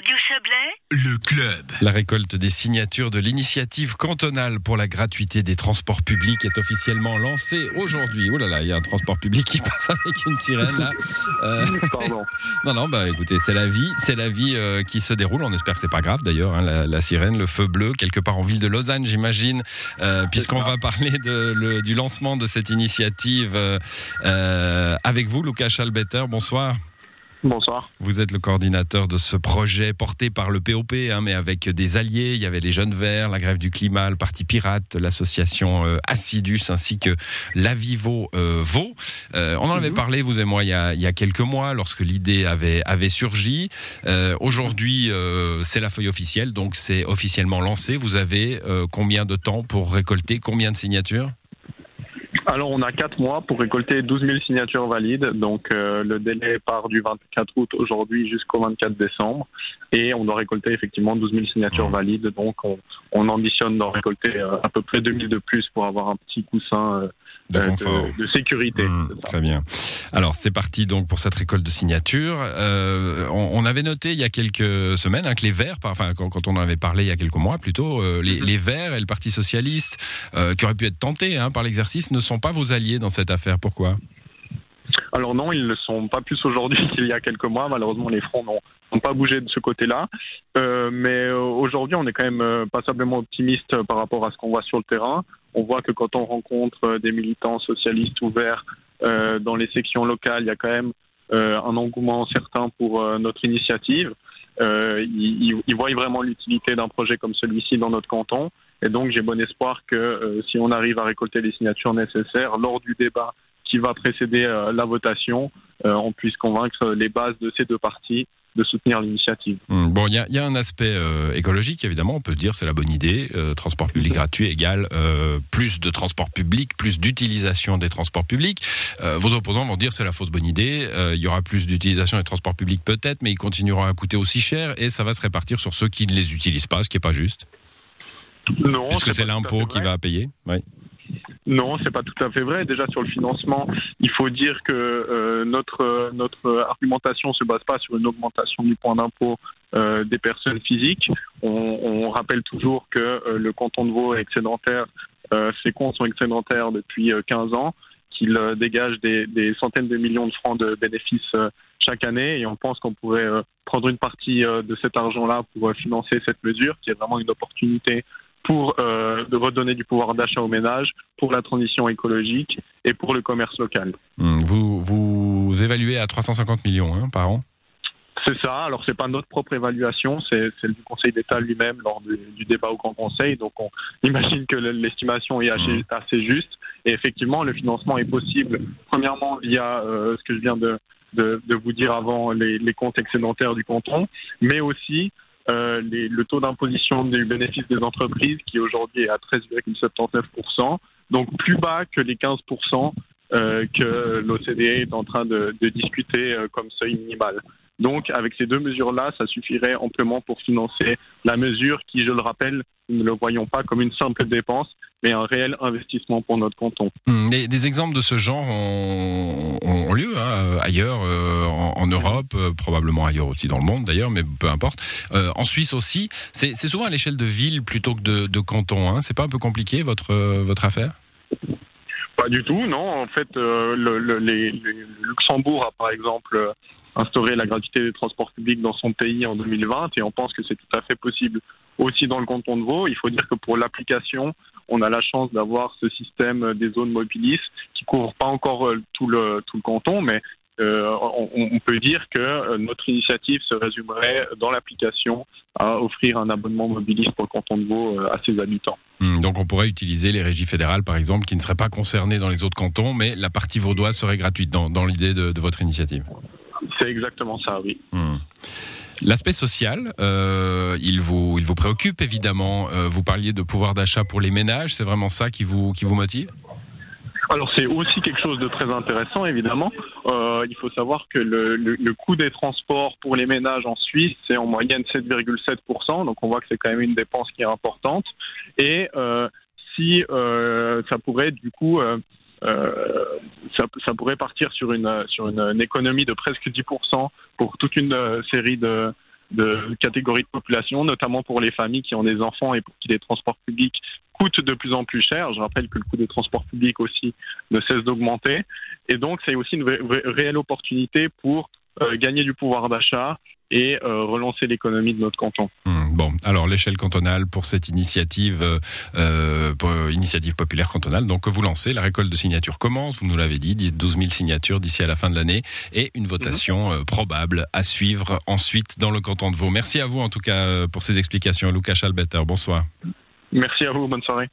Radio Chablais, Le club. La récolte des signatures de l'initiative cantonale pour la gratuité des transports publics est officiellement lancée aujourd'hui. Oh là là, il y a un transport public qui passe avec une sirène là. Euh, Pardon. non, non, bah écoutez, c'est la vie, c'est la vie euh, qui se déroule. On espère que c'est pas grave d'ailleurs, hein, la, la sirène, le feu bleu, quelque part en ville de Lausanne, j'imagine, euh, puisqu'on va parler de, le- du lancement de cette initiative euh, euh, avec vous, Lucas Schalbetter. Bonsoir. Bonsoir. Vous êtes le coordinateur de ce projet porté par le POP, hein, mais avec des alliés. Il y avait les Jeunes Verts, la Grève du Climat, le Parti Pirate, l'association euh, Assidus, ainsi que l'Avivo euh, Vaud. Euh, on en avait Mhm. parlé, vous et moi, il y a, il y a quelques mois, lorsque l'idée avait, avait surgi. Euh, Aujourd'hui, c'est la feuille officielle, donc c'est officiellement lancé. Vous avez combien de temps pour récolter? Combien de signatures? Alors, on a 4 mois pour récolter 12 000 signatures valides. Donc, euh, le délai part du 24 août aujourd'hui jusqu'au 24 décembre. Et on doit récolter effectivement 12 000 signatures Mhm. valides. Donc, on, on ambitionne d'en récolter euh, à peu près 2 000 de plus pour avoir un petit coussin euh, de euh, confort de, de sécurité. Mmh, très bien. Alors c'est parti donc pour cette récolte de signatures. Euh, on, on avait noté il y a quelques semaines hein, que les Verts, par- enfin quand, quand on en avait parlé il y a quelques mois plutôt, euh, les, Mhm. les Verts et le Parti socialiste, euh, qui auraient pu être tentés hein, par l'exercice, ne sont pas vos alliés dans cette affaire. Pourquoi? Alors non, ils ne sont pas plus aujourd'hui qu'il y a quelques mois. Malheureusement, les fronts n'ont pas bougé de ce côté-là. Euh, mais euh, aujourd'hui, on est quand même euh, passablement optimiste euh, par rapport à ce qu'on voit sur le terrain. On voit que quand on rencontre des militants socialistes ouverts euh, dans les sections locales, il y a quand même euh, un engouement certain pour notre initiative. Ils, ils- voient vraiment l'utilité d'un projet comme celui-ci dans notre canton. Et donc, j'ai bon espoir que si on arrive à récolter les signatures nécessaires lors du débat qui va précéder euh, la votation, euh, on puisse convaincre les bases de ces deux partis de soutenir l'initiative. Hum, Bon, il y a, il y a un aspect euh, écologique évidemment. On peut dire c'est la bonne idée. Euh, transport public gratuit égale euh, plus de transport public, plus d'utilisation des transports publics. Vos opposants vont dire c'est la fausse bonne idée. Il y aura plus d'utilisation des transports publics peut-être, mais ils continueront à coûter aussi cher et ça va se répartir sur ceux qui ne les utilisent pas, ce qui est pas juste, Non, puisque c'est l'impôt qui va payer. Oui. Non, c'est pas tout à fait vrai. Déjà sur le financement, il faut dire que euh, notre euh, notre argumentation se base pas sur une augmentation du point d'impôt euh, des personnes physiques. On, rappelle toujours que euh, le canton de Vaud est excédentaire. Ses comptes sont excédentaires depuis euh, 15 ans, qu'il dégage des, centaines de millions de francs de bénéfices chaque année, et on pense qu'on pourrait prendre une partie de cet argent-là pour financer cette mesure, qui est vraiment une opportunité pour euh, de redonner du pouvoir d'achat aux ménages, pour la transition écologique et pour le commerce local. Hum, Vous, vous évaluez à 350 millions hein, par an. C'est ça. Alors c'est pas notre propre évaluation, c'est celle du Conseil d'État lui-même lors du, du débat au Grand Conseil. Donc on imagine que le- l'estimation est assez, assez juste. Et effectivement, le financement est possible. Premièrement via euh, ce que je viens de, de, de vous dire avant, les, les comptes excédentaires du canton, mais aussi euh, le taux d'imposition du bénéfice des entreprises qui aujourd'hui est à 13,79%, donc plus bas que les 15% euh, que l'OCDE est en train de, discuter euh, comme seuil minimal. Donc, avec ces deux mesures-là, ça suffirait amplement pour financer la mesure qui, je le rappelle, nous ne le voyons pas comme une simple dépense, mais un réel investissement pour notre canton. Hum, Des, exemples de ce genre ont, lieu hein, ailleurs, euh, en, Europe, euh, probablement ailleurs aussi dans le monde d'ailleurs, mais peu importe. Euh, en Suisse aussi, c'est souvent à l'échelle de ville plutôt que de, canton. Hein. C'est pas un peu compliqué votre, euh, votre affaire? Pas du tout, non. En fait, le, Luxembourg a, par exemple, instauré la gratuité des transports publics dans son pays en 2020 et on pense que c'est tout à fait possible aussi dans le canton de Vaud. Il faut dire que pour l'application, on a la chance d'avoir ce système des zones mobilistes qui couvre pas encore tout le, tout le canton, mais on, on peut dire que euh, notre initiative se résumerait dans l'application à offrir un abonnement mobiliste pour le canton de Vaud euh, à ses habitants. Hum, Donc on pourrait utiliser les régies fédérales par exemple, qui ne seraient pas concernées dans les autres cantons, mais la partie vaudoise serait gratuite dans, dans l'idée de, de votre initiative. C'est exactement ça, oui. Hum. L'aspect social, euh, il, vous, il vous préoccupe évidemment. Euh, vous parliez de pouvoir d'achat pour les ménages, c'est vraiment ça qui vous, qui vous motive? Alors c'est aussi quelque chose de très intéressant, évidemment. Euh, il faut savoir que le, le- le coût des transports pour les ménages en Suisse, c'est en moyenne 7,7%, donc on voit que c'est quand même une dépense qui est importante. Et euh, si euh, ça pourrait du coup... euh, euh, ça, ça pourrait partir sur une sur une, une économie de presque 10% pour toute une euh, série de de catégories de population, notamment pour les familles qui ont des enfants et pour qui les transports publics coûtent de plus en plus cher. Je rappelle que le coût des transports publics aussi ne cesse d'augmenter. Et donc, c'est aussi une réelle opportunité pour euh, gagner du pouvoir d'achat et euh, relancer l'économie de notre canton. Hmm, bon, alors l'échelle cantonale pour cette initiative, euh, initiative populaire cantonale, donc vous lancez, la récolte de signatures commence, vous nous l'avez dit, 12 000 signatures d'ici à la fin de l'année et une votation mhm. probable à suivre ensuite dans le canton de Vaud. Merci à vous en tout cas pour ces explications, Lucas Chalbetter. Bonsoir. Merci à vous, bonne soirée.